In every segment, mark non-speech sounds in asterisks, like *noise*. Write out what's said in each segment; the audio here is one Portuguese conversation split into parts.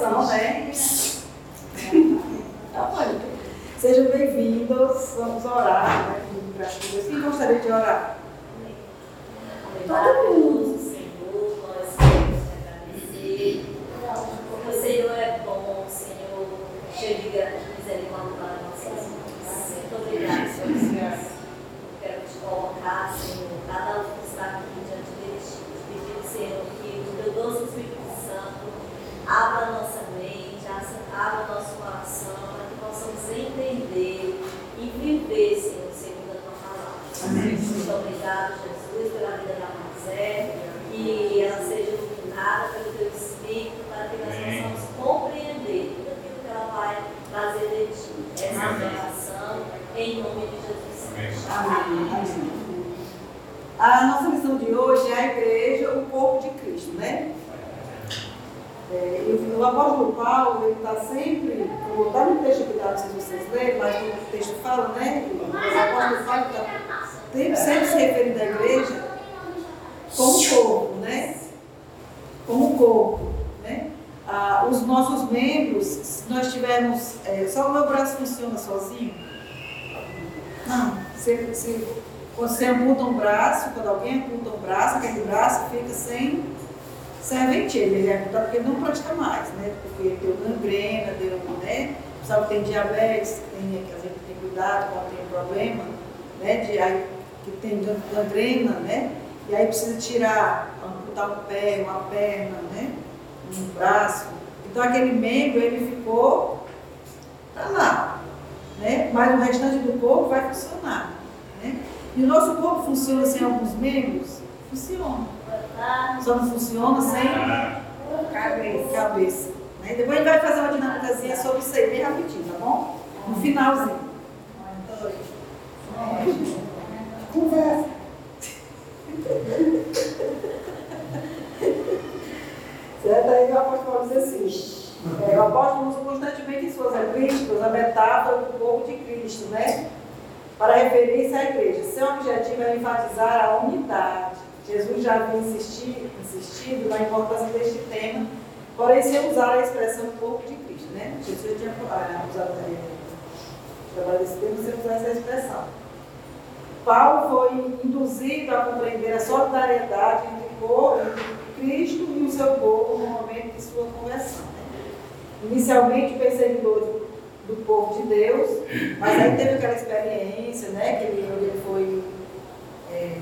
oração, né? *laughs* Tá bom. Sejam bem-vindos, vamos orar, né? Quem gostaria de orar? Todo mundo. Senhor, nós queremos te agradecer, porque o Senhor é bom, Senhor, cheio de misericórdia para nossas vidas. Muito obrigado, Senhor. Quero te colocar, Senhor, cada um que está aqui diante de ti, pedindo, Senhor, que o teu doce Espírito Santo abra a nossa mente, abra o nosso coração, para que possamos entender e viver, Senhor, segundo a tua palavra. Amém. Muito obrigado, Jesus, pela vida da Mazé, que ela seja iluminada pelo teu Espírito, para que nós Amém. possamos compreender tudo aquilo que ela vai trazer de ti. Essa é a Amém. minha oração, em nome de Jesus. Amém. A nossa missão de hoje é a igreja, o corpo de Cristo, né? É, e o apóstolo Paulo, ele está sempre, eu vou dar um texto aqui, não sei se vocês leram, mas o texto fala, né? O apóstolo Paulo está sempre, sempre se referindo à igreja como corpo, né? Como corpo, né? Ah, os nossos membros, se nós tivermos, é, só o meu braço funciona sozinho? Não, se, se você amputa um braço, quando alguém amputa um braço, aquele braço fica sem, sem a ventilha, ele é amputado porque ele não pratica mais, né? Porque deu gangrena, deu, né? Sabe que tem diabetes, que, tem, que a gente tem cuidado quando tem problema, né? De, aí, que tem gangrena, né? E aí precisa tirar, amputar um pé, uma perna, né? Um braço. Então aquele membro, ele ficou, tá lá, né? Mas o restante do corpo vai funcionar, né? E o nosso corpo funciona sem alguns membros? Funciona. Só não funciona sem cabeça. cabeça né? Depois a gente vai fazer uma dinâmicazinha sobre isso aí bem rapidinho, tá bom? No finalzinho. Conversa. Certo? Aí o apóstolo diz assim, é, o apóstolo usa constantemente em suas epístolas a metáfora do corpo de Cristo, né? Para referir-se à igreja. Seu objetivo é enfatizar a unidade. Jesus já havia insistido, insistido na importância deste tema, porém sem usar a expressão corpo de Cristo, né? Jesus tinha ah, usado trabalho desse termo sem usar essa expressão. Paulo foi induzido a compreender a solidariedade entre corpo, Cristo e o seu povo no momento de sua conversão. né? Inicialmente perseguidor do, povo de Deus, mas aí teve aquela experiência, né, que ele, ele foi, é,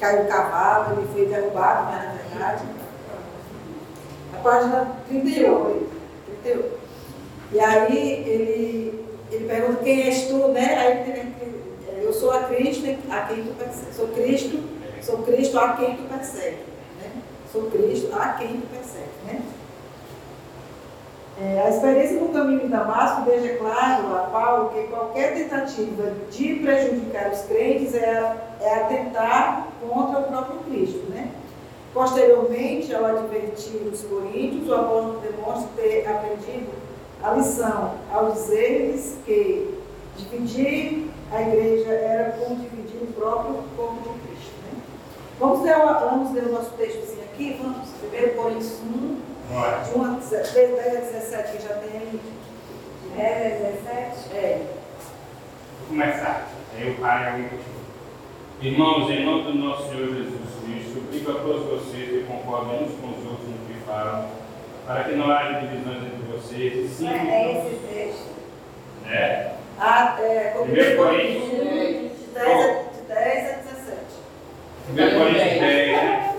caiu o cavalo, ele foi derrubado, mas na verdade, a página 38, 38. E aí ele, ele pergunta quem és tu, né? Aí ele, ele, eu sou a Cristo a quem tu persegue. Sou Cristo, sou Cristo a quem tu persegue. Né? Sou Cristo a quem tu persegue. Né? É, a experiência no caminho de Damasco deixa claro a Paulo que qualquer tentativa de prejudicar os crentes é, é atentar contra o próprio Cristo. Né? Posteriormente, ao advertir os coríntios, o apóstolo demonstra ter aprendido a lição ao dizer-lhes que dividir a igreja era como dividir o próprio corpo de Cristo. Né? Vamos, ler, vamos ler o nosso textozinho aqui? Vamos? 1 Coríntios 1, Bora. De 1 a 10 a 17, que já tem aí. É, 17? É. Vou começar. Aí o pai alguém continua. Irmãos, em nome do nosso Senhor Jesus Cristo, suplico a todos vocês que concordem uns com os outros no que falam, para que não haja divisões entre vocês, e sim, É esse texto? né? Ah, é, Primeiro 1 Coríntios. de 10 a, de 10 a 17. 1 Coríntios 10, né?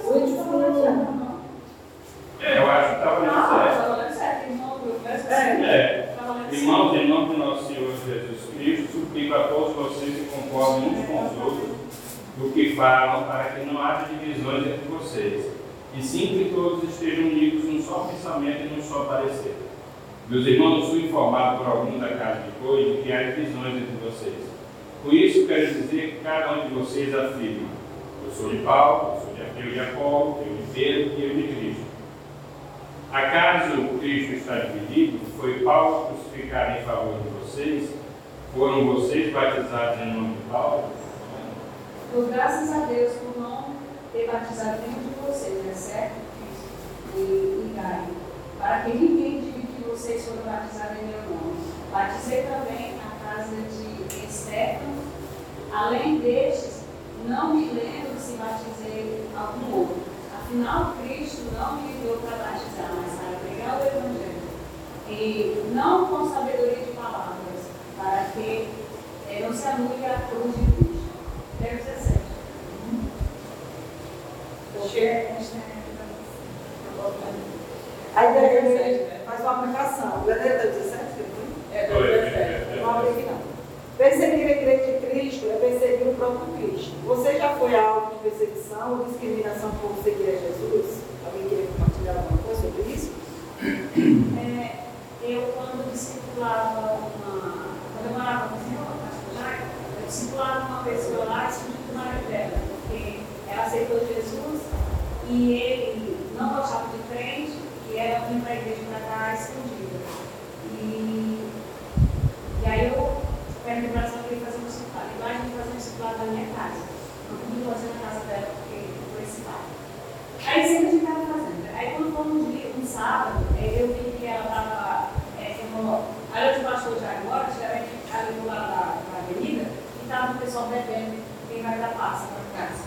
É, eu acho que estava Não, nesse tá é. falando certo, irmão, peço É. Certo. Irmãos, em nome do nosso Senhor Jesus Cristo, suplico a todos vocês que concordem uns com os outros do que falam, para que não haja divisões entre vocês, e sim que todos estejam unidos num só pensamento e num só parecer. Meus irmãos, fui informado por algum da casa de de que há divisões entre vocês. Com isso, quero dizer que cada um de vocês afirma: Eu sou de Paulo, eu sou de, eu de Apolo, eu de Pedro e eu de Cristo. Acaso Cristo está dividido? Foi Paulo crucificado em favor de vocês? Foram vocês batizados em nome de Paulo? Dou graças a Deus por não ter batizado nenhum de vocês, exceto Cristo e, e Gaio, para que ninguém dividiu vocês foram batizados em meu nome. Batizei também a casa de Estefano. Além destes, não me lembro se batizei algum outro. Afinal, Cristo não me enviou para batizar, mas para pregar o Evangelho. E não com sabedoria de palavras, para que eh, não se anule a cruz de Cristo. Verso 17. Aí ele faz uma aplicação. O Daniel está 17, É, Oi, verso 17. não abre aqui não. Perseguir a igreja de Cristo é perseguir o próprio Cristo. Você já foi alvo de perseguição ou discriminação por seguir a Jesus? Alguém queria compartilhar alguma coisa sobre isso? É, eu, quando discipulava uma. Quando eu morava com o senhor, pastor Jair, eu discipulava uma pessoa lá escondida do marido porque ela aceitou Jesus e ele não gostava de crente e ela vinha para a igreja para cá escondida. E, e aí eu perguntei para ela se ela queria fazer um discipulado. E lá a gente fazia um discipulado na minha casa. Não pude fazer na casa dela porque foi esse pai. Aí sempre a gente estava fazendo. Aí quando foi um dia, um sábado, eh, eu vi que ela estava, é, como, aí eu de pastor de agora, geralmente ali do lado da, da avenida, e estava o pessoal bebendo, quem vai dar passa para casa.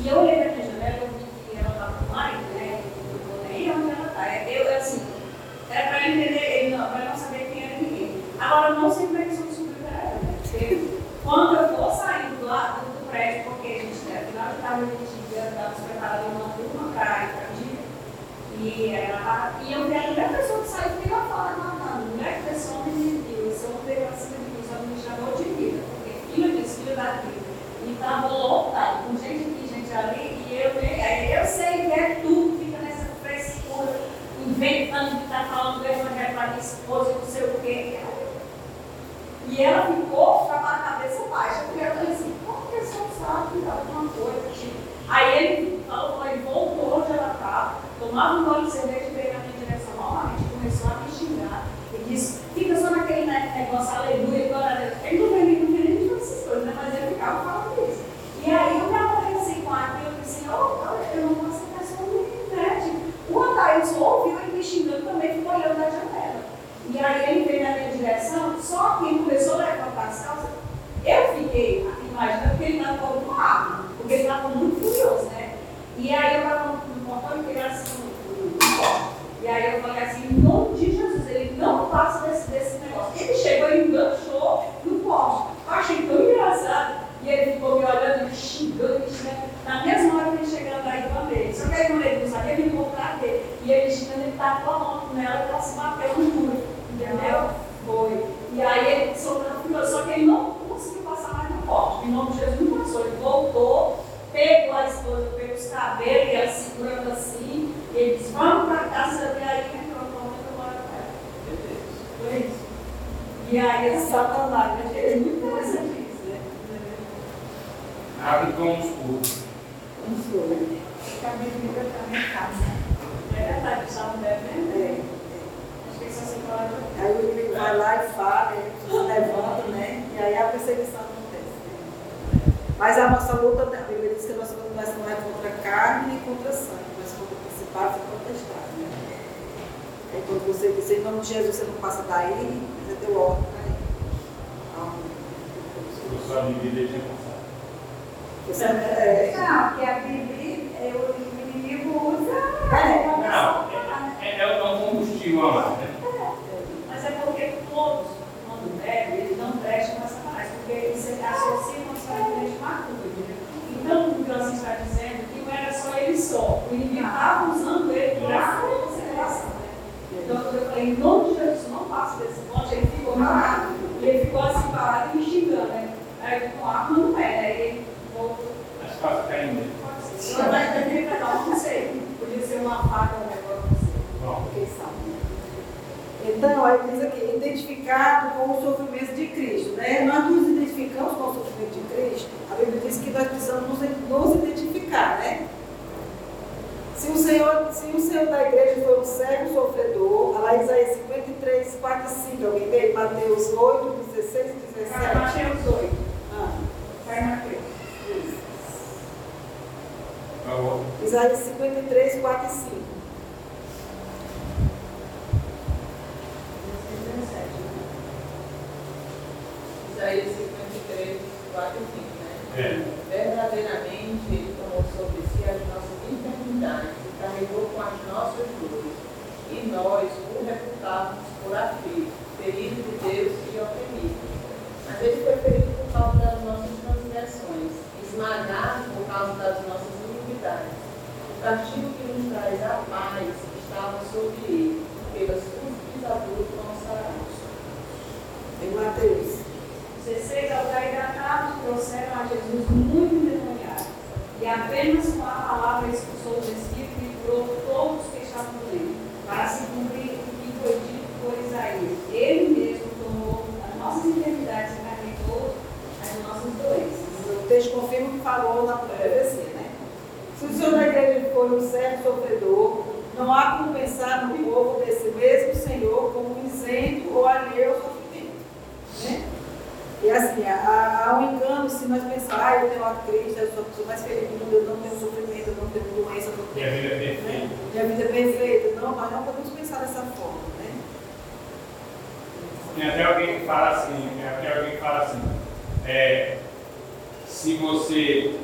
E eu olhei para minha janela e eu vi que ela estava com o marido, né? Eu vou nem onde ela está. Eu, assim, era para ele entender, ele não, para não saber quem era ninguém. Agora, eu não sei como é que isso descobriu para ela, né? Porque quando eu vou saindo do lado do prédio, porque a gente, né, afinal de tarde, a gente ia estar nos preparando uma turma para ir para o dia. E, ela, e eu vi a primeira pessoa que saiu, fiquei lá fora, não, não, mulher que esse homem me viu, esse homem veio acima de mim, só me chamou de vida, porque filho disso, filho daquilo. E estava lotado, com gente aqui, gente ali, e eu, aí eu sei que é tudo, fica nessa frescura, inventando de estar falando do evangelho para minha esposa, não sei o quê. E ela ficou com a cabeça baixa, porque ela falou assim, como que esse homem sabe de alguma coisa? Tipo, Aí ele falou, ele voltou onde ela estava, tomava um gole de cerveja e veio na minha direção novamente, começou a me xingar. Ele disse, fica só naquele ne- negócio, aleluia, glória a Deus. Ele não veio nem não queria nem fazer essas coisas, né? mas ele ficava falando isso. E aí eu me aborreci com aquilo, eu disse, oh, olha, eu não posso ser pessoa ruim, né? Tipo, o Adailson ouviu ele me xingando também, ficou olhando da janela. E aí ele veio na minha direção, só que ele começou a levantar as calças. Eu fiquei imaginando que ele estava uma arma, porque ele estava muito furioso, né? E aí eu estava no portão e peguei assim. E aí eu falei assim, em nome de Jesus, ele não passa desse, desse negócio. Ele chegou e enganchou no poste. Eu achei tão engraçado. E ele ficou me olhando, me xingando, me xingando. Na mesma hora que ele chegando aí do dele. Só que aí quando ele viu isso aqui, ele ficou pra dele. E ele xingando, ele tacou a mão nela e ela se bateu no muro. Entendeu? Foi. E aí ele soltou furioso, só que ele não conseguiu passar mais no poste. Em nome de Jesus não passou. Ele voltou, pegou a esposa pelos cabelos e ela segurando assim. E ele disse, vamos pra casa. E aí entrou no momento eu moro com ela. Foi isso. E aí É essa Satanás, né? é muito interessante isso, né? Abre com os puros. Vamos ver. Fica a Bíblia também casa. É verdade, o salmo deve, né? É. Acho que só se fala de Aí o inimigo vai lá e fala, ele se levanta, né? E aí a perseguição acontece. né? Mas a nossa luta, a Bíblia diz que a nossa luta não é contra carne nem contra sangue, mas contra principados e potestades. Né? Aí quando você diz em nome de Jesus, você não passa daí, você deu ordem para me vi desde passado. você é, Não, porque a Bíblia, é, o inimigo usa. É, Não, é, é, é um combustível a mais, né? Mas é porque todos, quando bebem, eles não prestam para Satanás, porque eles associam com necessariamente macumba, entendeu? Então, o que você está dizendo que não era só ele só, o inimigo estava usando ele para consideração, né? Então, eu falei, em nome de Jesus, não passa desse ponto, ele ficou parado, e ele ficou assim parado e me xingando, né? Aí, com arma não é, né? Ele voltou. Mas fácil cair nele. Se eu mais daquele canal, não sei. Podia ser uma faca, um negócio assim. Bom, quem sabe. Então, aí diz aqui, identificado com o sofrimento de Cristo. Né? Nós nos identificamos com o sofrimento de Cristo. A Bíblia diz que nós precisamos nos, identificar, né? Se o, Senhor, se o Senhor da igreja foi um cego sofredor, lá Isaías 53, 4 e 5, alguém vê? Mateus 8, 16 e 17. Mateus 8. Ah, Vai, Mateus. isso. favor. Isaías 53, 4 e 5. Senhor com as nossas dores, e nós o reputávamos por aflito, ferido de Deus e oprimido. Mas ele foi ferido por causa das nossas transgressões, esmagado por causa das nossas iniquidades. O castigo que nos traz a paz estava sobre ele, pelas suas pisaduras nós saramos. Em Mateus. 16 ao Gaidatados trouxeram a Jesus muito endemoniado, e apenas com a palavra expulsou os espíritos e curou todos que estavam doentes, para se cumprir o que foi dito por Isaías. Ele mesmo tomou as nossas enfermidades e carregou as nossas doenças. O texto confirma o que falou na PVC, né? Se o Senhor da igreja for um certo sofredor, não há como pensar no povo desse mesmo Senhor como um isento ou alheio ao sofrimento. Né? E assim, há, um engano se nós pensarmos, ah, eu tenho a Cristo, eu sou a pessoa mais feliz do mundo, eu não tenho sofrimento, eu não tenho doença, eu não tenho. Minha vida é perfeita. Né? Minha vida é perfeita. Não, nós não podemos pensar dessa forma. Né? Tem até alguém que fala assim, tem até alguém que fala assim, é, se você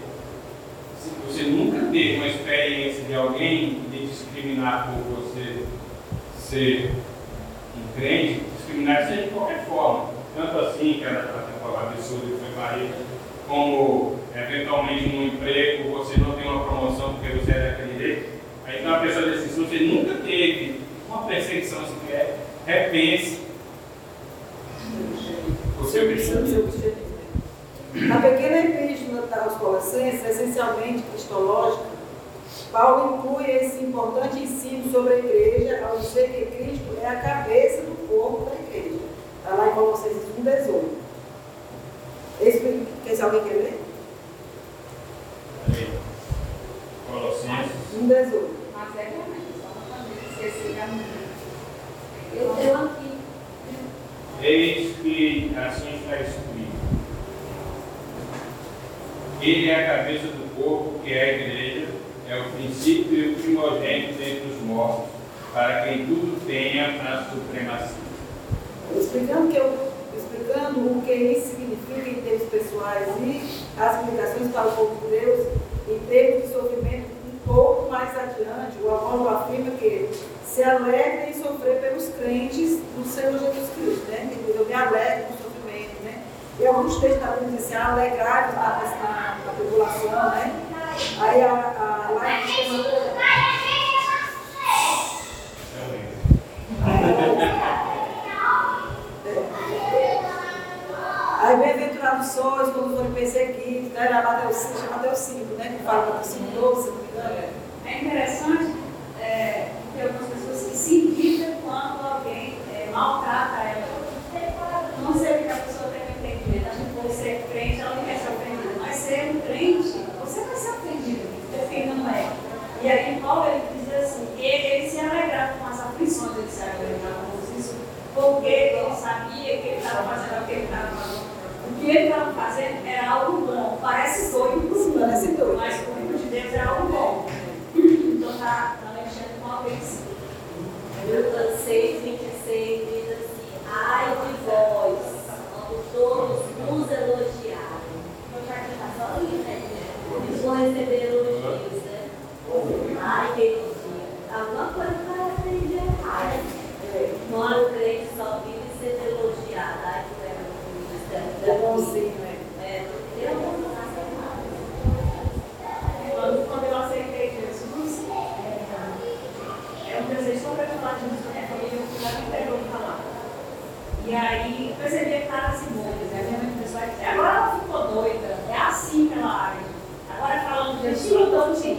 se você nunca teve uma experiência de alguém de discriminar por você ser um crente, discriminar seja de qualquer forma, tanto assim que era Maria, como eventualmente num emprego você não tem uma promoção porque você é daquele jeito, aí então a pessoa diz assim, você nunca teve uma perseguição sequer, repense seu cristianismo. Na pequena epístola aos Colossenses, essencialmente cristológica, Paulo inclui esse importante ensino sobre a igreja ao dizer que Cristo é a cabeça do corpo da igreja. Está lá em Colossenses 1, 18. Esse, quer se alguém quer ler? Colossenses 1, 18. Mas é realmente, só para fazer esquecer da música. Eu tenho aqui. Eis que assim está escrito. Ele é a cabeça do corpo, que é a igreja, é o princípio e o primogênito dentre os mortos, para quem tudo tenha a supremacia. Explicando, que eu, explicando o que isso significa em termos pessoais e as implicações para o povo de Deus em termos de sofrimento, um pouco mais adiante, o apóstolo afirma que se alegra em sofrer pelos crentes do Senhor Jesus Cristo, né? Eu me alegro no sofrimento, né? E alguns textos também dizem assim, alegrar na, na, na tribulação, né? Aí a, a, lá em Aí bem-aventurados sois quando forem perseguidos, né? Lá Mateus 5, chama Mateus 5, né? Que fala Mateus 5, 12, se não me engano. É interessante é, que algumas pessoas que se irritam quando alguém é, maltrata ela. Não sei o que a pessoa tem que entender. A gente pode ser crente, ela não quer ser ofendida. Mas ser um crente, você vai ser ofendido, defenda não é. E aí Paulo ele diz assim, que ele, ele se alegrava com as aflições, ele se alegrava com isso, porque ele sabia que ele estava fazendo o que ele estava fazendo. O que ele estava fazendo era algo bom. Parece doido o mundo, Parece doido. mas o reino de Deus era algo bom. Então está tá mexendo com a vez. Lucas 6, 26 diz assim: Ai de vós, quando todos nos elogiarem. Eu já que está só ali, né? Eles vão receber elogios, né? Ai, que elogio. Alguma coisa parece de errado. Não há um crente só vive sendo elogiado. Ai, que é É bonzinho, né? É, eu não. Quando, quando eu aceitei Jesus, é, é um desejo só para falar de Jesus minha família, eu me entregou para falar. E aí eu percebi caras e molhos, né? Minha mãe começou a dizer, agora ela ficou doida, é assim que ela age. Agora falando de Jesus, eu estou te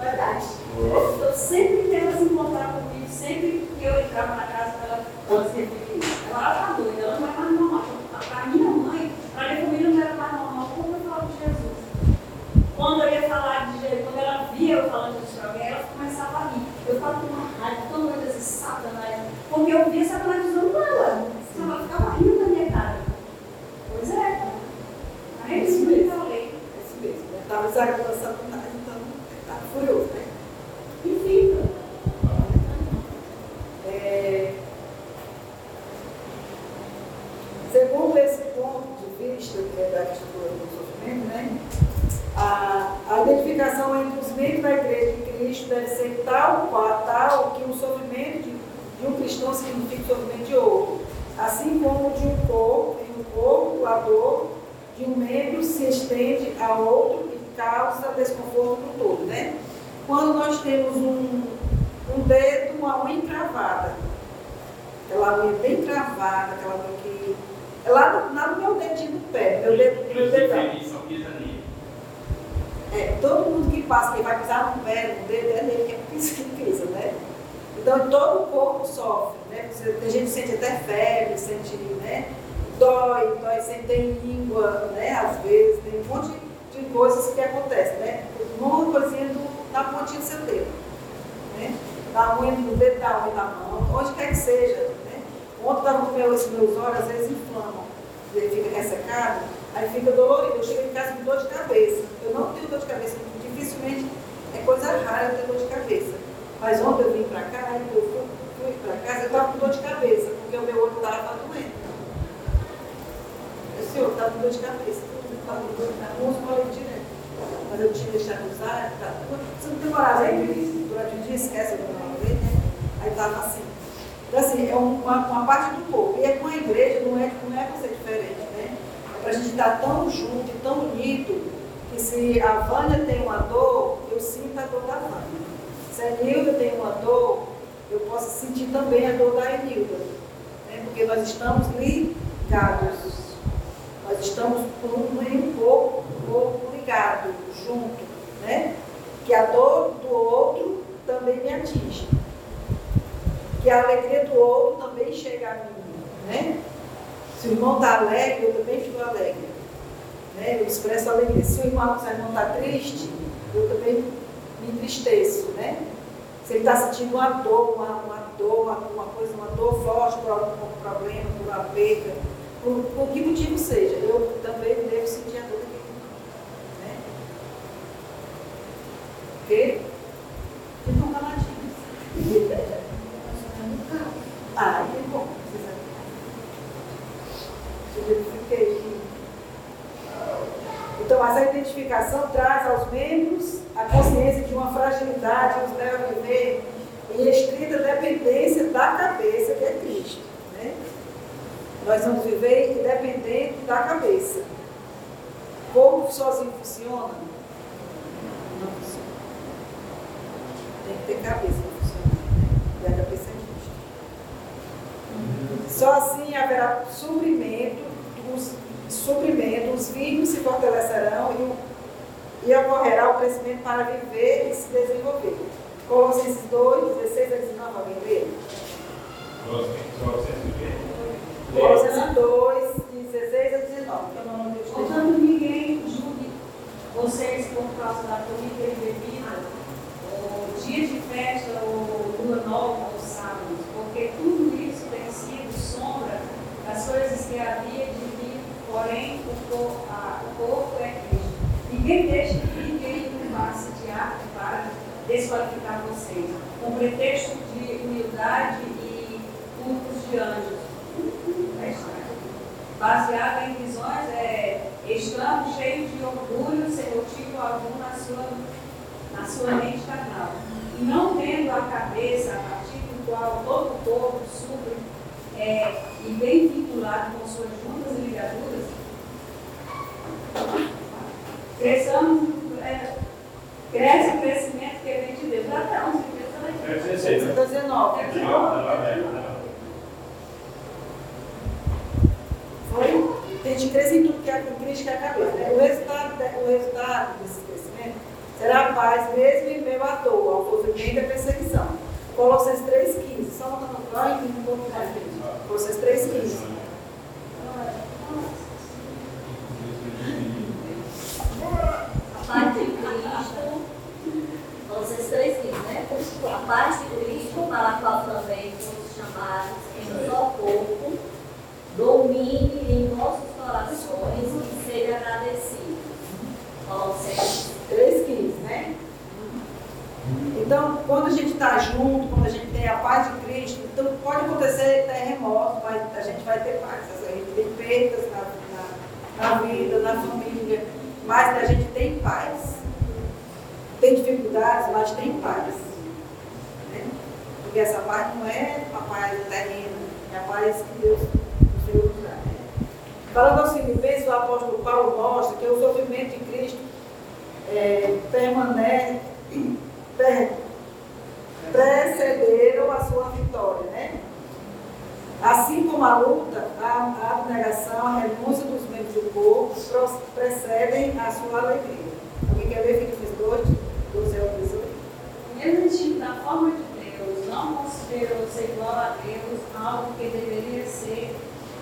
Verdade. Eu sempre tento se encontrar comigo, sempre que eu entrava na casa, ela, ela se referia. Agora ela está doida, ela não é mais normal. Para minha mãe, para minha família não era mais normal. Como eu falava de Jesus? Quando eu ia falar de Jesus, quando ela via eu falando disso para alguém, ela começava a rir. Eu falo com uma raiva tão grande assim, satanás, porque eu via satanás usando ela. Ela ficava rindo da minha cara. Pois é. Aí Isso isso mesmo. me falei. Esse mesmo, né? Estava exagerando a Satanás, então estava furioso, né? Enfim, É, Segundo esse ponto de vista, que é da questão do sofrimento, né? A, a identificação entre os membros da igreja e Cristo deve ser tal, qual, tal que o sofrimento de, um cristão significa sofrimento de outro. Assim como de um corpo, em um corpo, a dor de um membro se estende a outro e causa desconforto no todo, né? Quando nós temos um, um dedo, uma unha encravada, aquela unha bem travada, aquela unha que. É lá no, lá no meu dedinho do pé, meu dedo, meu dedão. É, todo mundo que passa, que vai pisar no pé, no dedo, é nele que pisa, que pisa, né? Então todo o corpo sofre, né? Tem gente que sente até febre, sente, né? Dói, dói, sente tem língua, né? Às vezes, tem um monte de coisas que acontecem, né? Uma coisinha do, na pontinha do seu dedo, né? Na unha do dedo, da unha da mão, onde quer que seja, né? Ontem estava com meus, meus olhos, às vezes inflamam, ele fica ressecado, aí fica dolorido. Eu chego em casa com dor de cabeça. Eu não tenho dor de cabeça, dificilmente é coisa rara eu ter dor de cabeça. Mas ontem eu vim para cá, eu fui, fui para casa, eu estava com dor de cabeça, porque o meu olho estava doendo. Eu, senhor, estava com dor de cabeça, estava com dor de cabeça, músculo ali direto. Mas eu tinha deixado de usar, tá, você não tem coragem, durante o dia esquece uma vez, né? Aí estava assim. Então, assim, é uma, uma parte do corpo. E é com a igreja, não é, não é ser diferente, né? É para a gente estar tão junto e tão unido que se a Vânia tem uma dor, eu sinto a dor da Vânia. Se a Nilda tem uma dor, eu posso sentir também a dor da Enilda. Né? Porque nós estamos ligados. Nós estamos em um corpo, corpo ligado, junto. Né? Que a dor do outro também me atinge. Que a alegria do outro também chega a mim. Né? Se o irmão está alegre, eu também fico alegre. Né? Eu expresso alegria. Se o irmão está triste, eu também me entristeço, né? Se ele está sentindo uma dor, uma, uma dor, uma, uma coisa, uma dor forte por algum problema, por uma perda, por, por que motivo seja, eu também devo sentir a dor daquele irmão, né? Ok? Ficam caladinhos. *laughs* Ah, que bom. Identifiquei aqui. Então, mas a identificação traz aos membros a consciência de uma fragilidade que os leva a viver em estrita dependência da cabeça, que é Cristo. Né? Nós vamos viver independente da cabeça. O corpo sozinho funciona? Não funciona. Tem que ter cabeça para funcionar. Né? E a cabeça é Cristo. Só assim haverá suprimento dos suprimento, os vínculos se fortalecerão e ocorrerá o crescimento para viver e se desenvolver. Colossenses 2, 16 a 19, alguém lê? Colossenses 2, 16 a 19, que de Portanto, ninguém julgue vocês por causa da comida bebida, ou dia de festa, ou lua nova, ou sábado, porque tudo isso tem sido sombra das coisas que havia de vir, porém o corpo, a, o corpo é Cristo. Ninguém deixe que ninguém faça teatro para desqualificar vocês, com pretexto de humildade e cultos de anjos. É baseada em visões é, estranho, cheio de orgulho, sem motivo algum na sua, na sua mente carnal. E não tendo a cabeça a partir do qual todo o corpo supre é, e bem vinculado com suas juntas e ligaduras, cresçamos, é, cresce o crescimento que vem de Deus. Até também. É 16, né? 19. É Não, não, não, Foi? A gente cresce em tudo que é com Cristo que é a cabeça. Né? O, resultado, de- o resultado desse crescimento será a paz mesmo em meio à dor, ao sofrimento e à perseguição. Colossenses 3,15. Só uma nota e um pouco mais. Colossenses 3,15. A paz de Cristo, vocês três filhos, né? A paz de Cristo, para a qual também fomos chamados em um só corpo, domine em nossos corações e seja agradecido. Colossenses 3,15, né? Então, quando a gente está junto, quando a gente tem a paz de Cristo, então pode acontecer terremoto, mas a gente vai ter paz. A gente tem perdas na, na, na vida, na família, mas a gente tem paz. Tem dificuldades, mas tem paz. Porque essa paz não é a paz terrena, é a paz que Deus nos deu né? Falando aos Filipenses, o apóstolo Paulo mostra que o sofrimento de Cristo é, permanece, *clears throat* per, precederam a sua vitória, né? Assim como a luta, a, abnegação, a renúncia dos membros do corpo precedem a sua alegria. Alguém quer ler Filipenses 2, 12 ao 18? Mesmo tipo da forma de Deus, não considerou ser igual a Deus algo que deveria ser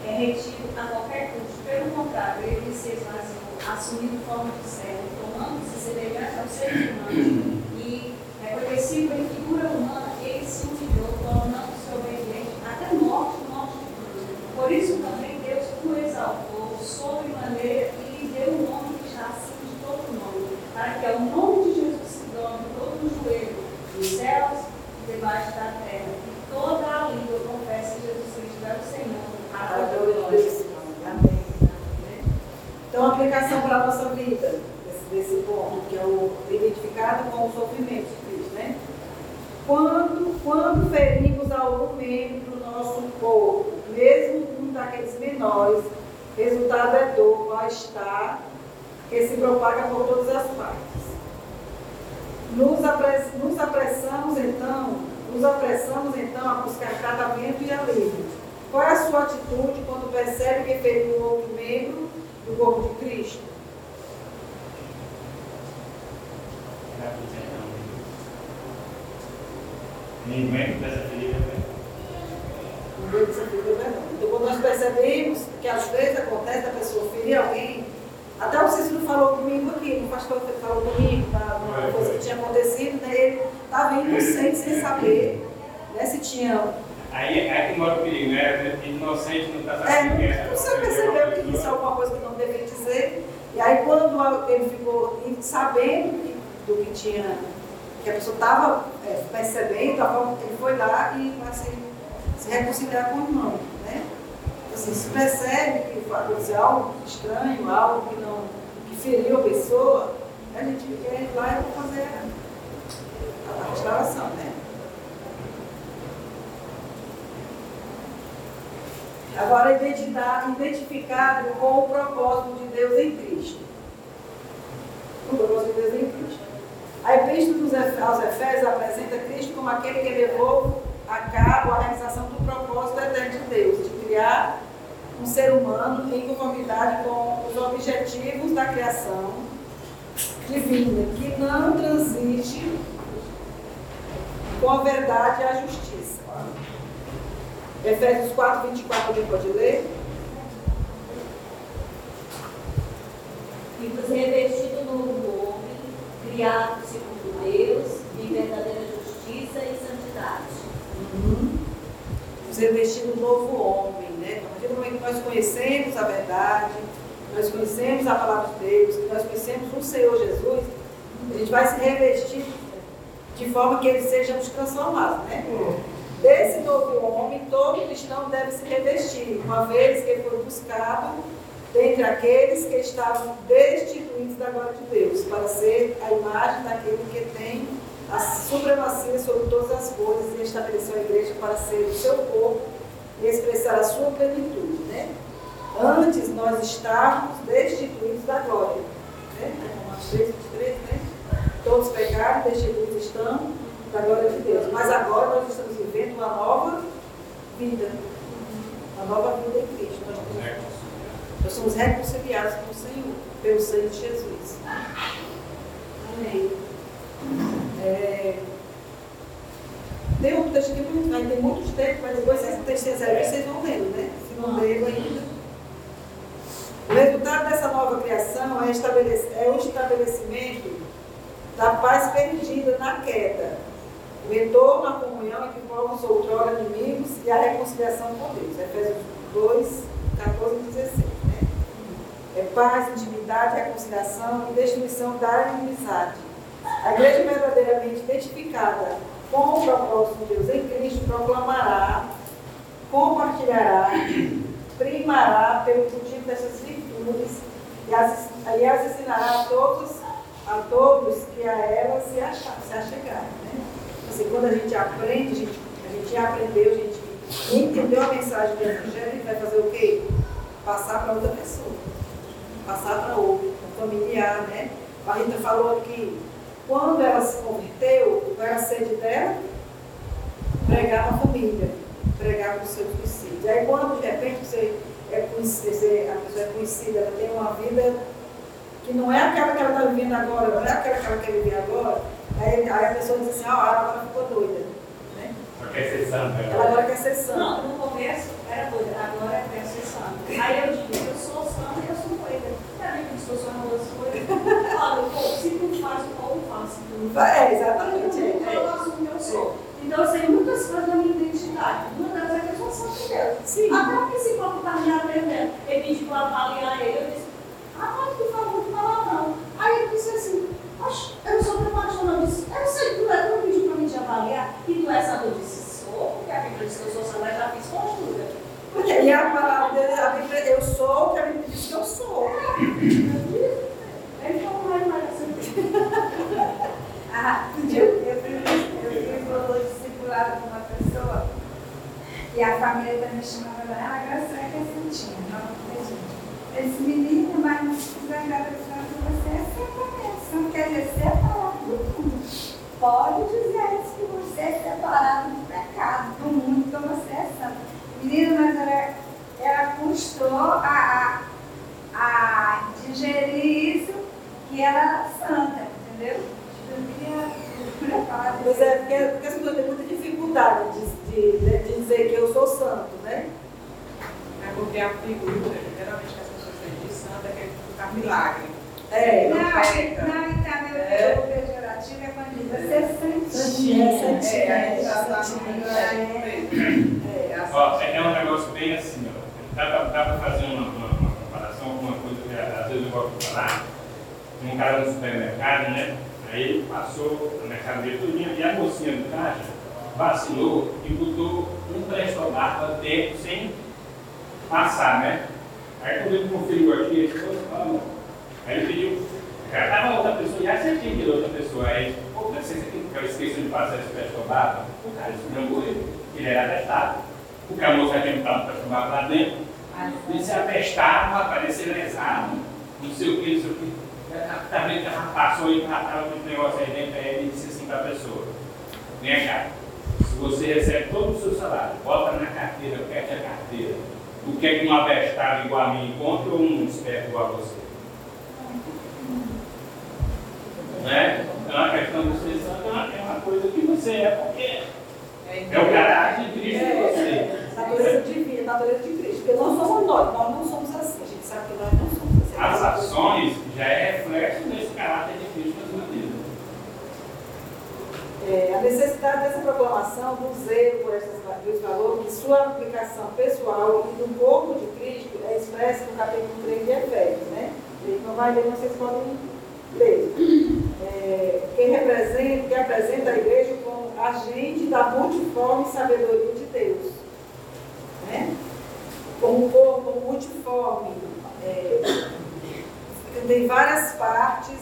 é, retido a qualquer custo. Pelo contrário, ele se esvaziou, assumindo forma de servo, tornando-se semelhante aos seres humanos e, reconhecido em figura humana, ele se humilhou, tornando-se obediente até a morte, morte de cruz. Por isso também Deus o exaltou sobremaneira e lhe deu um nome que está acima de todo que ao nome de Jesus se dobre todo o joelho dos céus e debaixo da terra, e toda a língua confesse que Jesus Cristo é o Senhor, a de Deus. Amém. Então, aplicação para a nossa vida, desse, desse ponto, que é o identificado com o sofrimento de Cristo, né? Quando, quando ferimos algum membro do nosso corpo, mesmo um daqueles menores, resultado é dor, mal-estar, que se propaga por todas as partes. Nos, nos apressamos então, nos apressamos então a buscar tratamento e alívio. Qual é a sua atitude quando percebe que feriu um outro membro do corpo de Cristo? Ninguém dessa ferida né? Não deu essa ferida, não. Então, quando nós percebemos que às vezes acontece a pessoa ferir alguém, até o Cícero falou comigo aqui, o pastor falou comigo, uma Foi, coisa que tinha acontecido, né? ele estava inocente sem saber né, se tinha Aí é que mora o perigo, né? Inocente não está É, sabendo é. não percebeu que disse alguma coisa que não deveria dizer. E aí quando ele ficou sabendo do que tinha, que a pessoa estava percebendo, forma que ele foi lá e vai se, se reconciliar com o irmão. Assim, se percebe que aconteceu algo estranho, algo que não que feriu a pessoa, a gente quer ir lá e fazer a, a restauração, né? Agora, identificado com o propósito de Deus em Cristo. O propósito de Deus em Cristo. A Epístola aos Efésios apresenta Cristo como aquele que levou a cabo a realização do propósito eterno de Deus, de criar um ser humano em conformidade com os objetivos da criação divina, que não transige com a verdade e a justiça. Efésios 4, 24, alguém pode ler? E vos revestido do novo homem, criado segundo Deus, em verdadeira justiça e santidade. Nos revestir do novo homem, né? A partir do momento que nós conhecemos a verdade, nós conhecemos a palavra de Deus, que nós conhecemos o Senhor Jesus, a gente vai se revestir de forma que ele sejamos transformados, né? Desse novo homem, todo cristão deve se revestir, uma vez que ele foi buscado dentre aqueles que estavam destituídos da glória de Deus, para ser a imagem daquele que tem a supremacia sobre todas as coisas e estabeleceu a igreja para ser o seu corpo e expressar a sua plenitude. Né? Antes nós estávamos destituídos da glória. Né? Romanos 3, 23, né? Todos pecaram, destituídos estão da glória de Deus. Mas agora nós estamos vivendo uma nova vida. Uma nova vida em Cristo. Nós nós somos reconciliados com o Senhor, pelo sangue de Jesus. Amém. É, tem um texto aqui, muito- tem muitos textos, mas depois vocês vocês vão lendo, né? Não leram ainda. O resultado dessa nova criação é, é o estabelecimento da paz perdida na queda, o retorno à comunhão entre povos outrora inimigos e a reconciliação com Deus. Efésios 2, 14 e 16. Né? É paz, intimidade, reconciliação e destruição da inimizade. A igreja verdadeiramente identificada com o propósito de Deus em Cristo proclamará, compartilhará, primará pelo cultivo dessas virtudes e as, e as ensinará a todos, a todos que a elas se, achar, se achegarem. Né? Assim, quando a gente aprende, a gente, a gente aprendeu, a gente entendeu a mensagem do Evangelho, a gente vai fazer o quê? Passar para outra pessoa. Passar para outro, um familiar, né? A Rita falou que quando ela se converteu, qual era a sede dela? Pregar para a família, pregar para os seus discípulos. Aí quando de repente você é conhecida, a pessoa é conhecida, ela tem uma vida que não é aquela que ela está vivendo agora, não é aquela que ela quer viver agora, aí, aí a pessoa diz assim, ah, ela agora ficou doida. Né? Só quer ser santa. né? Ela agora quer ser santa. Não, no começo era doida, agora é quero ser santa. Aí eu digo, eu sou santa e eu sou doida. Pra mim, que distorciona duas coisas. Olha, se tu faz, o povo faz, É, exatamente. eu assumo que eu sou. Então eu sei muitas coisas da minha identidade. Uma delas é que eu sou santa de Deus. Sim. Até esse povo está me atendendo. Ele pediu para avaliar ele. Eu disse, ah, mas tu falou muito palavrão. Aí ele disse assim, "Oxe, eu não sou preparada, não. Eu disse, eu sei que tu é, tu pediu para mim te avaliar. E tu é santa. Eu disse, sou, porque a Bíblia diz que eu sou santa, mas já fiz postura. Porque, e a palavra dele, a Bíblia, eu sou o que a Bíblia diz que eu sou. Ele falou mais, mais assim. Ah, eu, eu, fiz- eu discipulado com uma pessoa e a família também chamava ela, ah, Graça é que é santinha, não acredito. Esse menino, mas zangada você é mesmo, você não quer dizer separado do mundo. Pode dizer isso que você é separado do pecado, do mundo, então você é santa. Menino, mas ela, ela custou a, a, a digerir isso que ela era santa, entendeu? Eu queria, eu queria falar Pois é, porque, porque as pessoas têm muita dificuldade de, de, de dizer que eu sou santo, né? É porque a figura, geralmente que as pessoas têm de santa, é que ficar milagre. É. Não, é, não, então, meu É. o pejorativo é quando diz você é santinha. Santinha, É, tá santinha. no mesmo. É, a Ó, é é um negócio bem assim, ó. Dá pra, dá pra fazer uma, uma, uma comparação com uma coisa que às vezes eu gosto de falar. Um cara no supermercado, né? Aí ele passou na mercadoria tudinho e a mocinha do caixa vacilou e botou um presto-barba dentro sem passar, né? Aí quando ele conferiu aqui, ele falou, ah, não. Aí ele pediu, já tava outra pessoa, e acertei que outra pessoa. Aí, pô, deve ser que eu esqueci de passar esse presto-barba. O cara esfrangou ele, ele era atestado. Cara moço já tinha botado o presto-barba lá dentro. Ele se atestava, aparecer lesado, não sei o que, não sei o que. Tá vendo que passou e tratava com esse negócio aí dentro, aí ele disse assim para a pessoa, vem cá, se você recebe todo o seu salário, bota na carteira, pede a carteira, o que é que um abestado igual a mim encontra ou um esperto igual a você? Né? Então a questão de ser santo é uma- é coisa que você é porque é o caráter de Cristo em você. Natureza divina, natureza de Cristo. Porque nós somos nós, nós não somos assim. A gente sabe que nós não somos assim. As ações já é reflexo desse caráter de Cristo na sua vida. É, a necessidade dessa proclamação do zelo por esses valores, de sua aplicação pessoal e do corpo de Cristo é expressa no capítulo 3 de Efésios, né? A gente não vai ler, vocês podem ler. É, quem representa, que apresenta a igreja como agente da multiforme sabedoria de Deus. Né? Como corpo multiforme. É, tem várias partes,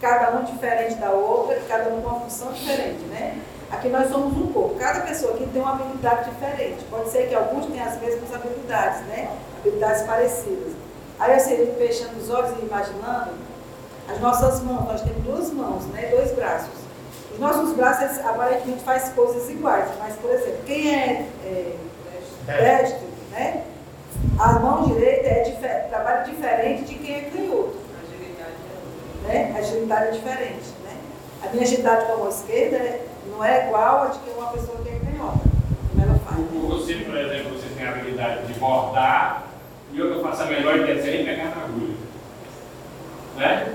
cada um diferente da outra, cada um com uma função diferente, né? Aqui nós somos um corpo. Cada pessoa aqui tem uma habilidade diferente. Pode ser que alguns tenham as mesmas habilidades, né? Habilidades parecidas. Aí eu sei, fechando os olhos e imaginando, as nossas mãos, nós temos duas mãos, né? Dois braços. Os nossos braços, aparentemente, fazem coisas iguais, mas, por exemplo, quem é, é destro, né? A mão direita é trabalha diferente de quem é canhoto é né? A agilidade é diferente, né? A minha agilidade com a mão esquerda é- não é igual a de que uma pessoa que é canhota, como ela faz. né? Você, por exemplo, você tem a habilidade de bordar e eu que faço a melhor desenho e pegar na agulha. Né?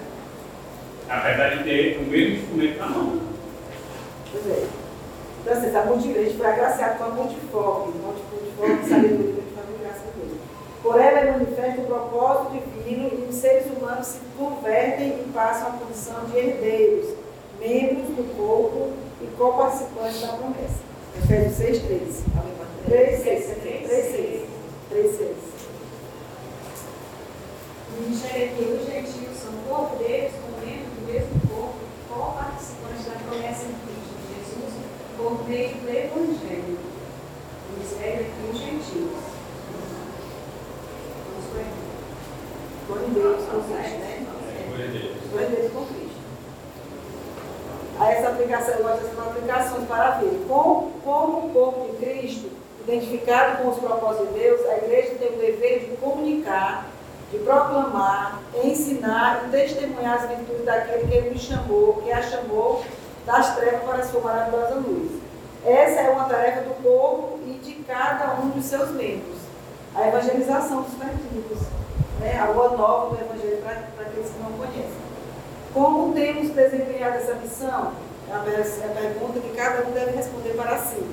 Apesar de ter o mesmo instrumento na mão. Pois é. Então, assim, a multigrande foi agraciado com a multiforme, multiforme, sabedoria, multiforme, graça a Deus. Por ela é manifesto o propósito divino e os seres humanos se convertem e passam a condição de herdeiros, membros do corpo e co-participantes da promessa. Efésios 6, 13. 3, 6, 3, 6. 3, 6. O ministério aqui, os gentios são o corpo deles, como membro do mesmo corpo, co-participantes da promessa em Cristo Jesus, por meio do Evangelho. Ele escreve aqui os gentios. Vamos por aqui. Põe Deus com Cristo. Põe Deus com Cristo. Aí essa aplicação, eu gosto dessas aplicações para ver como, como o corpo de Cristo, identificado com os propósitos de Deus, a igreja tem o dever de comunicar, de proclamar, ensinar e testemunhar as virtudes daquele que ele me chamou, que a chamou das trevas para a sua maravilhosa luz. Essa é uma tarefa do corpo e de cada um dos seus membros. A evangelização dos perdidos. Né? A boa nova do evangelho para aqueles que não conhecem. Como temos desempenhado essa missão? É é a pergunta que cada um deve responder para si.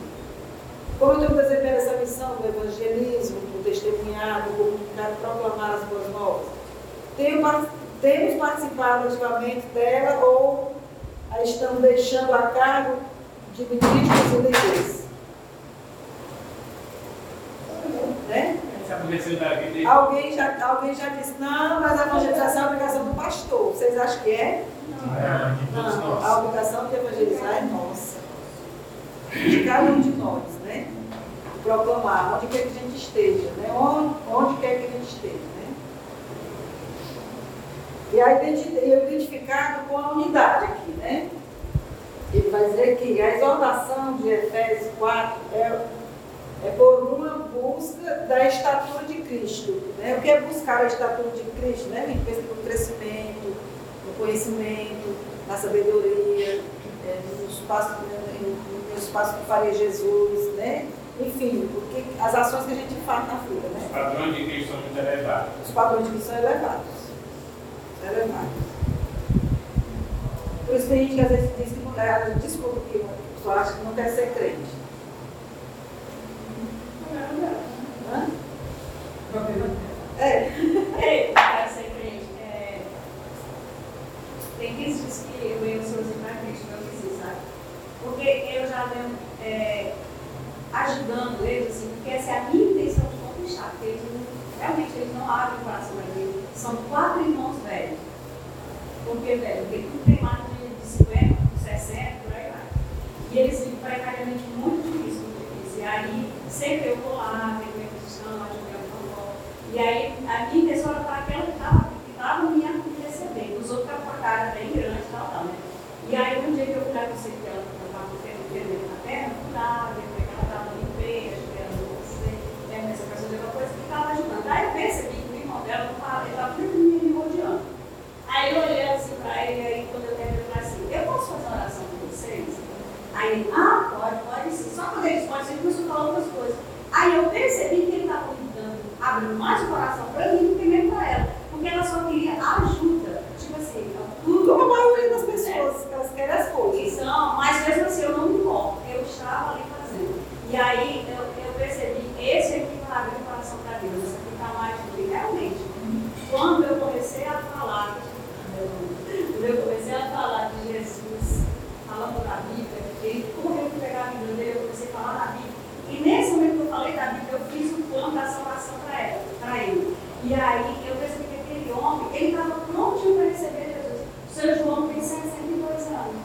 Como tenho desempenhado essa missão do evangelismo, do testemunhar, do comunicar, do proclamar as boas novas? Tenho temos participado ativamente dela ou a estamos deixando a cargo de ministros e líderes? Né? Essa professora da vida Alguém já, alguém já disse, não, mas a evangelização é a obrigação do pastor. Vocês acham que é? É, de todos Não, a obrigação de evangelizar é nossa. De cada um de nós, né? Proclamar onde quer que a gente esteja, né? Onde, onde quer que a gente esteja, né? E a identi- eu identificado com a unidade aqui, né? Ele vai dizer que a exortação de Efésios 4 é, é da estatura de Cristo. Né? O que é buscar a estatura de Cristo? Né? A gente pensa no crescimento, no conhecimento, na sabedoria, é, no espaço, no, no espaço que faria Jesus, né? Enfim, porque as ações que a gente faz na vida, né? Os padrões de Cristo são muito elevados. Os padrões de vida são elevados. São elevados. Por isso tem gente que às vezes diz que não é, desculpa que a pessoa acha que não quer ser crente. Hã? É. Para ser crente, é, tem que dias que eu venho sozinho para Cristo, sabe? Porque eu já venho é, ajudando eles, assim, porque essa é a minha intenção de conquistar, porque eles não, realmente eles não abrem o coração para mim. São quatro irmãos velhos. Por que velho? Porque tudo tem mais de 50, 60, por aí vai. E eles vivem precariamente muito difícil, muito difícil. E aí, sempre eu vou lá, tenho minha cristã, ajudando a avó. E aí, a minha intenção era para aquela que estava que tava me recebendo. Os outros estavam com a cara bem grande e tal, tal, né? E aí, um dia que eu fui lá, que eu sei que ela estava tendo ferimento na perna, eu fui lá, é que ela estava limpeza, esperando você, né, essa pessoa de uma coisa que estava ajudando. Aí eu percebi que o irmão dela estava, me rodeando. Aí eu olhei assim para ele, aí quando eu terminei, eu falei assim, eu posso fazer uma oração com vocês? Aí ele, ah, pode, pode sim. Só quando eles ele começou a falar outras coisas. Aí eu percebi que ele estava me mais o coração para mim do que mesmo para ela. Porque ela só queria ajuda. Tipo assim, então, tudo. Como a maioria das pessoas, elas querem as coisas. São, mas mesmo assim eu não me importo. Eu estava ali fazendo. E aí eu, eu percebi, esse aqui vai abrir o coração para Deus, esse aqui está mais do que realmente. Quando eu comecei a falar, quando eu comecei a falar de Jesus, falando da Bíblia, ele correu para pegar a Bíblia dele, eu comecei a falar da Bíblia. E nesse momento que eu falei da Bíblia, eu fiz um plano da salvação para ela, para ele. E aí eu percebi que aquele homem, ele estava prontinho para receber Jesus. O seu João tem 62 anos.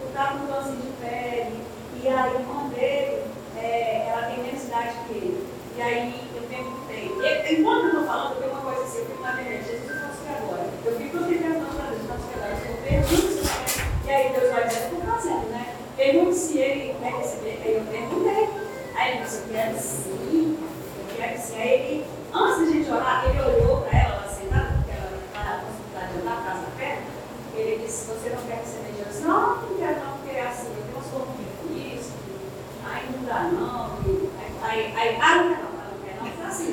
Eu estava com câncer de pele. E aí a irmã dele, é, ela tem menos idade que ele. E aí eu perguntei. E, enquanto eu estou falando, tem uma coisa assim, eu fico na mente, Jesus, eu faço o que agora? Eu fico perguntando para Deus, eu faço o que agora? Eu pergunto se eu quero. E aí Deus vai dizer, eu estou fazendo, né? Pergunte se ele quer receber. Aí eu perguntei. Aí ele disse, eu quero sim, eu quero sim. Aí ele, antes de a gente orar, ele olhou para ela, ela sentada, porque ela está na possibilidade de andar para casa perto. Ele disse, você não quer receber Jesus? Não, não quero não, porque é assim, eu tenho umas roupas difíceis, aí não dá não. e- Aí, aí, ah, não quer não, ela não quer não. Então, assim,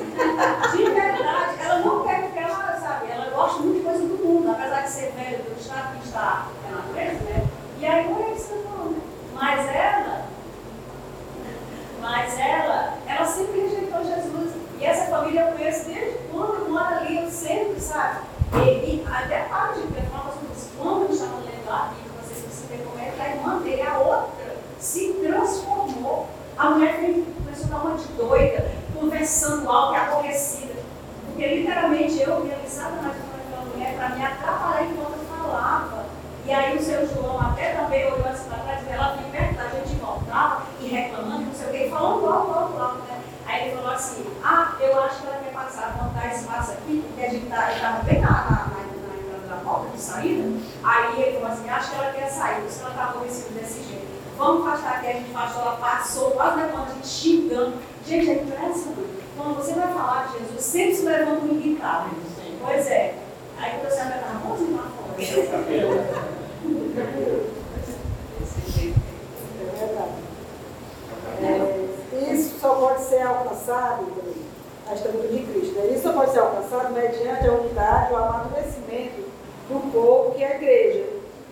de verdade, ela não quer porque ela, sabe, ela gosta muito de coisa do mundo, apesar de ser velha, do estado que está na natureza, né? E aí, não é isso que eu tô falando, né? Mas ela, mas ela, ela sempre rejeitou Jesus. E essa família eu conheço desde quando eu moro ali, eu sempre, sabe? E, e até para de sobre isso. Quando eu estava lendo a Bíblia, vocês precisam ver como é que a irmã dele, a outra, se transformou. A mulher começou a dar uma de doida, conversando alto e aborrecida. Porque literalmente eu realizava mais com aquela mulher para me atrapalhar enquanto eu falava. E aí o seu João até também olhou assim para trás, e ela vinha perto da gente, voltava e reclamando, não sei o quê, e falando alto, alto, alto. assim, ah, eu acho que ela quer passar, montar espaço aqui, porque a gente tá, estava bem na, na, na, na entrada da porta de saída. Aí ele falou assim, acho que ela quer sair, se ela está aborrecida desse jeito. Vamos afastar aqui, a gente afastou, ela passou, quase levando a gente xingando. Gente, é impressionante. Quando você vai falar de Jesus, sempre se levando um irritado. Pois é. Aí quando você vai estar bonzinho lá fora. É verdade. É, isso só pode ser alcançado, a estatuto de Cristo, né? isso só pode ser alcançado mediante a unidade, o amadurecimento do povo que é a igreja,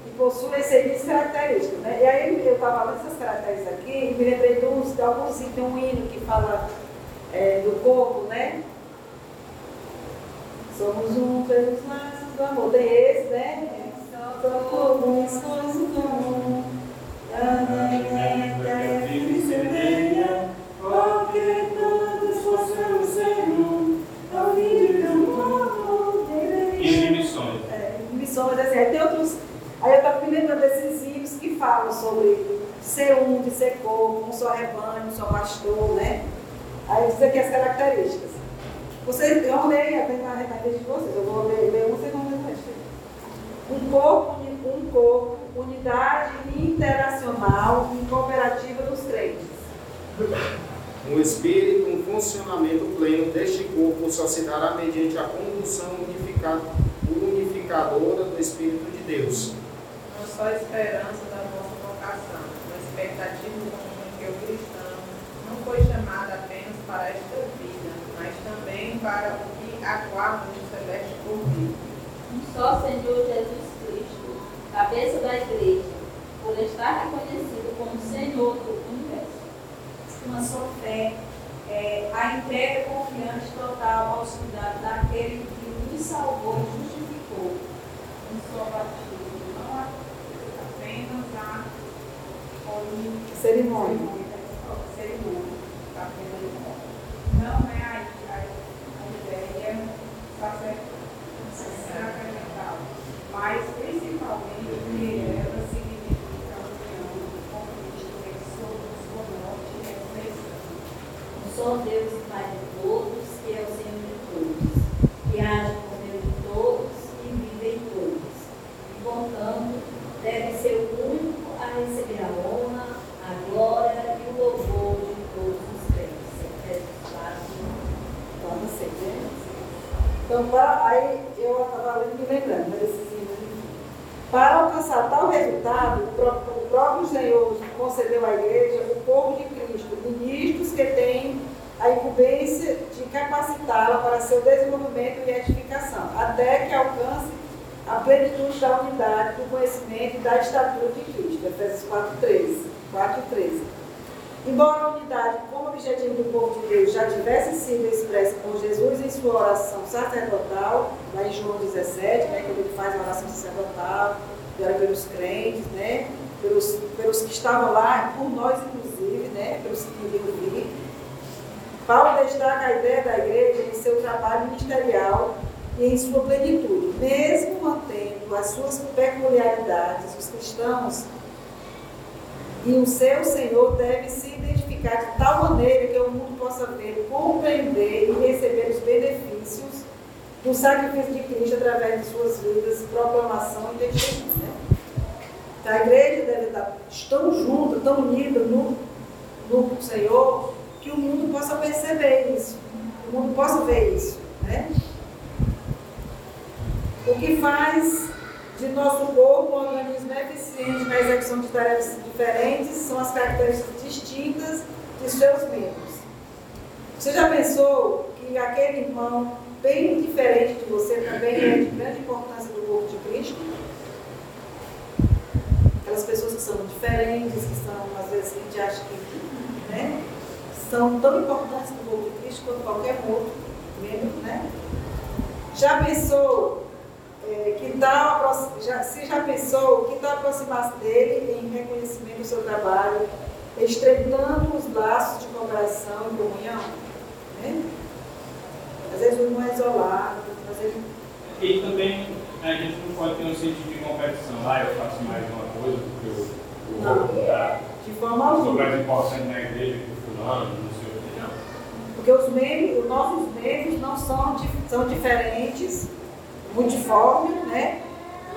que possui as seguintes características. Né? E aí eu estava falando essas características aqui e me lembrei de, uns, de alguns itens, um hino que fala é, do corpo, né? Somos um pelos laços do amor. Tem esse, né? Somos comuns, somos comum. Porque Desses livros que falam sobre ser um, de ser corpo, um só rebanho, um só pastor, né? Aí diz aqui as características. Vocês, eu ler até na rede de vocês, eu vou ler, ler vocês vão ler o. Um corpo, um corpo, unidade interacional e cooperativa dos crentes. Um espírito, um funcionamento pleno deste corpo só se dará mediante a condução unifica- unificadora do Espírito de Deus. Só a esperança da nossa vocação, uma expectativa comum que o cristão não foi chamado apenas para esta vida, mas também para o que aguarda no celeste porvir. Um só Senhor Jesus Cristo, cabeça da igreja, por estar reconhecido como Senhor do universo. uma só fé, é, a entrega confiante total aos cuidados daquele que nos salvou e justificou. Um só batismo, não há apenas a Cerimônia. cerimônia, não é a, a, a ideia sacramental, mas principalmente que ela significa a união com Cristo, pessoa, sua morte e ressurreição. Um só Deus e Pai de todos, que é o Senhor de todos, que age por meio de todos e vive em todos. E, portanto, deve ser o único a receber a honra, a glória e o louvor de todos os crentes. Efésios 4, Então, não sei, né? Então, para, aí eu estava lendo e me lembrando né, desses livros. Para alcançar tal resultado, o pró- o próprio Senhor concedeu à igreja o povo de Cristo, ministros que têm a incumbência de capacitá-la para seu desenvolvimento e edificação, até que alcance a plenitude da unidade, do conhecimento e da estatura de Cristo. Efésios 4,13. 4 e 13. Embora a unidade como objetivo do povo de Deus já tivesse sido expressa por Jesus em sua oração sacerdotal, lá em João 17, né, quando ele faz a oração sacerdotal, que era pelos crentes, né, pelos, pelos que estavam lá, por nós inclusive, né, pelos que queriam vir. Paulo destaca a ideia da igreja em seu trabalho ministerial e em sua plenitude, mesmo mantendo as suas peculiaridades, os cristãos e o seu Senhor deve se identificar de tal maneira que o mundo possa ver, compreender e receber os benefícios do sacrifício de Cristo através de suas vidas, proclamação e testemunho. Né? Então, a igreja deve estar tão junta, tão unida no, no Senhor, que o mundo possa perceber isso, o mundo possa ver isso. Né? O que faz de nosso corpo um organismo eficiente na execução de tarefas diferentes são as características distintas de seus membros. Você já pensou que aquele irmão bem diferente de você também é de grande importância do corpo de Cristo? Aquelas pessoas que são diferentes, que são, às vezes, a gente acha que né, são tão importantes no corpo de Cristo quanto qualquer outro membro, né? Já pensou é, que tal, já, se já pensou que tal aproximar-se dele em reconhecimento do seu trabalho, estreitando os laços de cooperação e comunhão? Né? Às vezes o irmão é isolado, às vezes E também a gente não pode ter um sentido de competição. Ah, eu faço mais uma coisa porque eu, eu Não. vou mudar. de forma Sou alguma. mais importante na igreja que o fulano, não sei o que. Não. Porque os membros, os nossos membros não são, são diferentes, multiformes, né?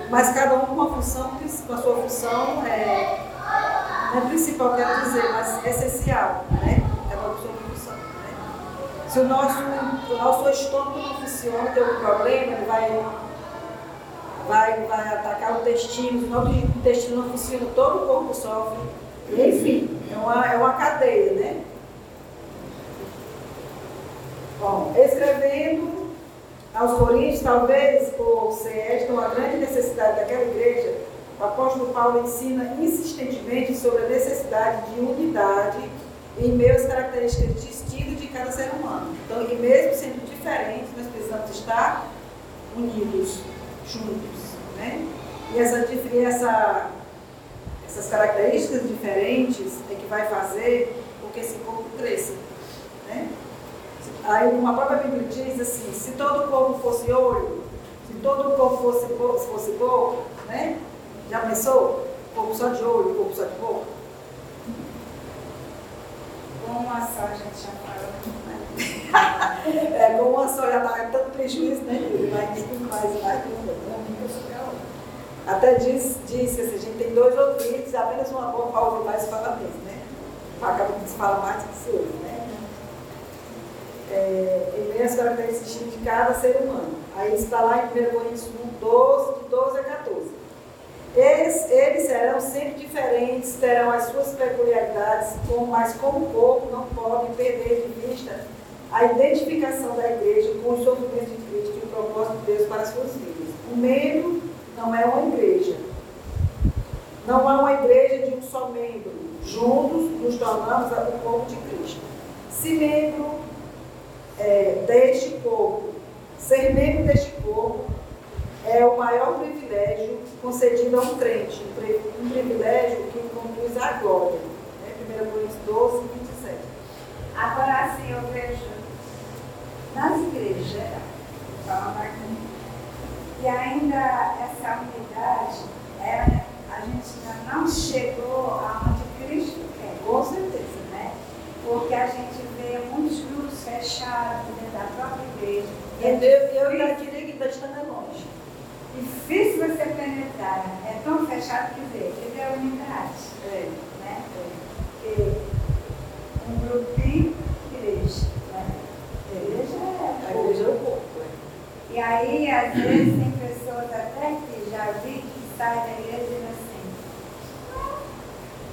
Mas cada um com uma função, com a sua função é, não é principal, quero dizer, mas essencial, né? Se o nosso, o nosso estômago não funciona, tem um problema, ele vai, vai, vai atacar o intestino, se o nosso intestino não funciona, todo o corpo sofre. Enfim, é uma, é uma cadeia, né? Bom, escrevendo aos Coríntios, talvez por ser esta uma grande necessidade daquela igreja, o apóstolo Paulo ensina insistentemente sobre a necessidade de unidade em meio às características distintas cada ser humano. Então, e mesmo sendo diferentes, nós precisamos estar unidos, juntos. Né? E, essa, essa, essas características diferentes é que vai fazer com que esse corpo cresça. Né? Aí uma própria Bíblia diz assim, se todo o corpo fosse olho, se todo o corpo fosse, fosse boca, né? Já pensou? Corpo só de olho, corpo só de boca? Com uma só, a gente já falou. É, com *laughs* uma só já dá tanto prejuízo, né? Muito mais, mais Até diz, diz que assim, a gente tem dois ouvidos, apenas uma boca para ouvir mais fala mesmo, né? Acaba que se fala mais do que se ouve, né? É, e as características de cada ser humano. Aí está lá em 1 Coríntios 1, 12, de 12 a 14. Eles, eles serão sempre diferentes, terão as suas peculiaridades, mas como corpo não podem perder de vista a identificação da igreja com os sofrimentos de Cristo e o propósito de Deus para as suas vidas. O membro não é uma igreja. Não há uma igreja de um só membro. Juntos nos tornamos o corpo de Cristo. Se membro é, deste corpo, ser membro deste corpo é o maior privilégio concedido a um crente, um, pri- um privilégio que conduz à glória. Né? 1 Coríntios 12, 27. Agora, assim, eu vejo nas igrejas, falando aqui, que ainda essa unidade, é, a gente ainda não chegou aonde Cristo quer, Com certeza. né? Porque a gente vê muitos grupos fechados dentro da própria igreja. E eu, eu ainda diria que está é longe. Difícil você penetrar, é tão fechado que vê, que vê a unidade, É. né? Porque um grupinho, igreja, né? Igreja é A igreja é o corpo. é. E aí, às vezes, tem pessoas até que já vi que saem da igreja dizendo assim, não,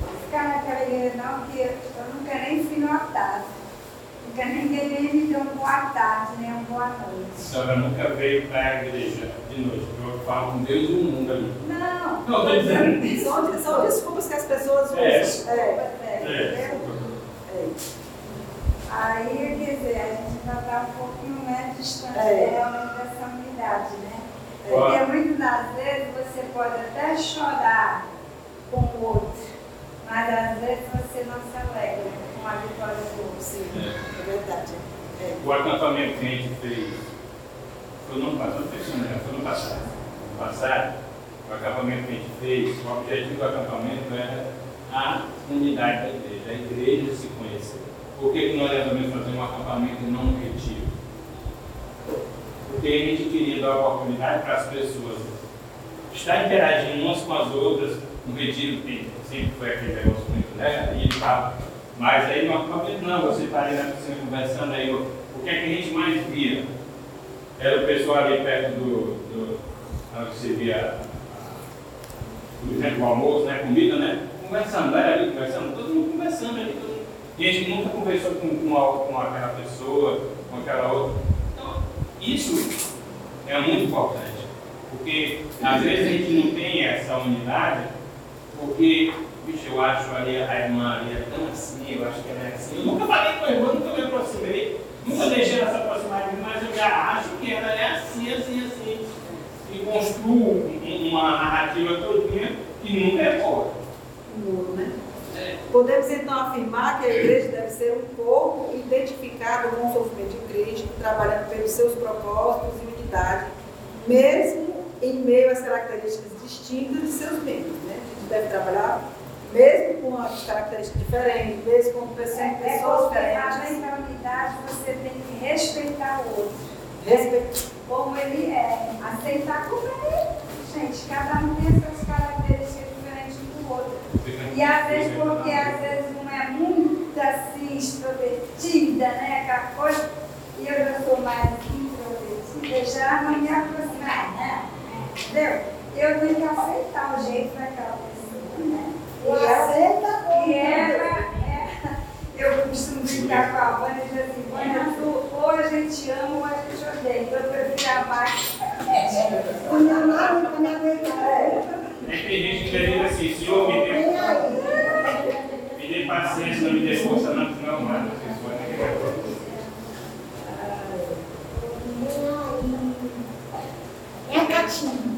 vou ficar naquela igreja não, que eu não quero nem fui notado. Não que ninguém me dê uma boa tarde, nem uma boa A noite. senhora nunca veio para a igreja de noite, porque falo com Deus e o mundo ali. Não, Não, estou dizendo. São, são desculpas que as pessoas usam. É. É. é, É. entendeu? É. Aí, quer dizer, a gente ainda está um pouquinho mais distante É. realmente dessa unidade, né? É. Porque muitas das vezes você pode até chorar com o outro, mas às vezes você não se alegra com a vitória do outro. Sim, é verdade. É. O acampamento que a gente fez foi no passado, foi no passado. Passado, o acampamento que a gente fez, o objetivo do acampamento era a unidade da igreja, a igreja se conhecer. Por que, que nós resolvemos fazer um acampamento e não um retiro? Porque a gente queria dar oportunidade para as pessoas estar interagindo umas com as outras, no retiro que sempre foi aquele negócio muito, né? E tal. Mas aí no acampamento não, você está ali na piscina conversando aí, o que é que a gente mais via? Era o pessoal ali perto do, por exemplo, o almoço, né, comida, né? Conversando, era ali conversando, todo mundo conversando ali. Todo mundo. Gente que nunca conversou com, com, a- com aquela pessoa, com aquela outra. Então, isso é muito importante. Porque às vezes a gente não tem essa unidade, porque, bicho, eu acho ali a irmã ali é tão assim, eu acho que ela é assim. Eu nunca falei com a irmã, nunca me aproximei, nunca deixei ela se aproximar de mim, mas eu já acho que ela é assim, assim, assim. Construo um- uma narrativa todinha que nunca é. Um né? É. Podemos então afirmar que a igreja deve ser um corpo identificado com o sofrimento de Cristo, trabalhando pelos seus propósitos e unidade, mesmo em meio às características distintas de seus membros. Né? A gente deve trabalhar mesmo com as características diferentes, mesmo com pessoas, É, é pessoas além diferentes. da unidade, você respeitar o outro. Respeito. Como ele é. Aceitar como ele é. Gente, cada um tem suas características diferentes do outro. E às vezes, porque às vezes não é muito assim, extrovertida, né? Aquela coisa. E eu já sou mais introvertida, já não me aproximar, né? Entendeu? Eu tenho que aceitar o jeito daquela pessoa, né? E aceita E ela, é, eu costumo brincar com a Vânia e dizer assim, Vânia, tu, ou a gente ama ou a gente odeia. Então eu prefiro amar. Quando eu aguentava. É que tem gente que diz assim, Senhor, me dê, me dê paciência, não me dê força, não, não pessoa. né? É a gatinha.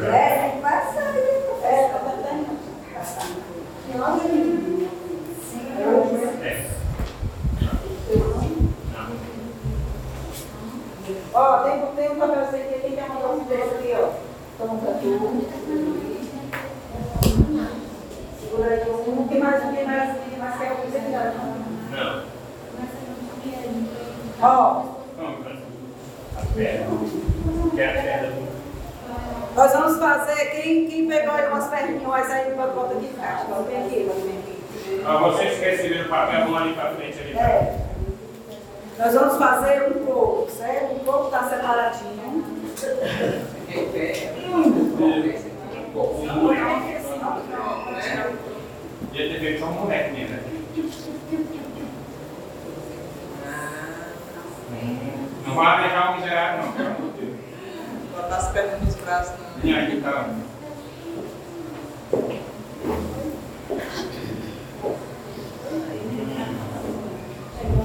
É, tem que passar, né? É, tá terminando. Sim, É. Ó, tem, tem um papelzinho aqui, quem quer mandar um desse aqui, ó. Toma pra tu. Segura aí um. Tem mais um, tem mais um, tem mais quer um, você quer um. Não. Ó, Não, a perna. Que é a perna do. nós vamos fazer, quem, quem pegou aí umas perninhas aí pra botar aqui em caixa. Vamos vir aqui, vamos vir aqui. Ah, vocês que receberam o papel, vão ali É. Nós vamos fazer um pouco, certo? Um pouco tá separadinho. Um moleque. Devia ter feito só um moleque mesmo, né? Não vai deixar o miserável, não, pelo amor de Deus. Botar as pernas nos braços. Não. Minha aqui tá.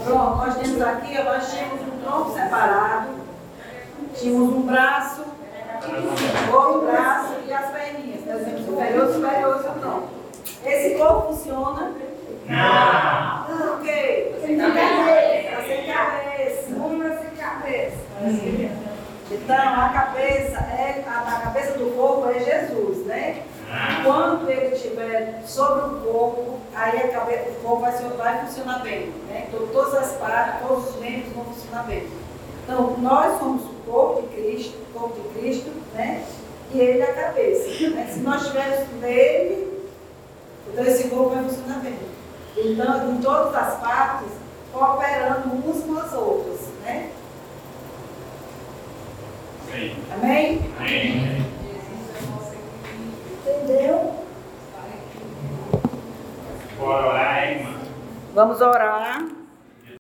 Pronto, nós temos aqui, nós tínhamos um tronco separado, tínhamos um braço, outro braço e as perninhas. Nós temos superior, superior e o tronco. Esse corpo funciona? Não! Por quê? Sem cabeça. Sem cabeça. Uma sem cabeça. Então, a cabeça, é, a, a cabeça do corpo é Jesus, né? Quando ele estiver sobre o corpo, aí a cabeça, o corpo vai, vai funcionar bem, né? Então, todas as partes, todos os membros vão funcionar bem. Então, nós somos o corpo de Cristo, o corpo de Cristo, né? E ele é a cabeça. Né? Se nós estivermos nele, então esse corpo vai funcionar bem. Então, em todas as partes, cooperando umas com as outras, né? Sim. Amém? Amém. Entendeu? Bora orar, irmã. Vamos orar.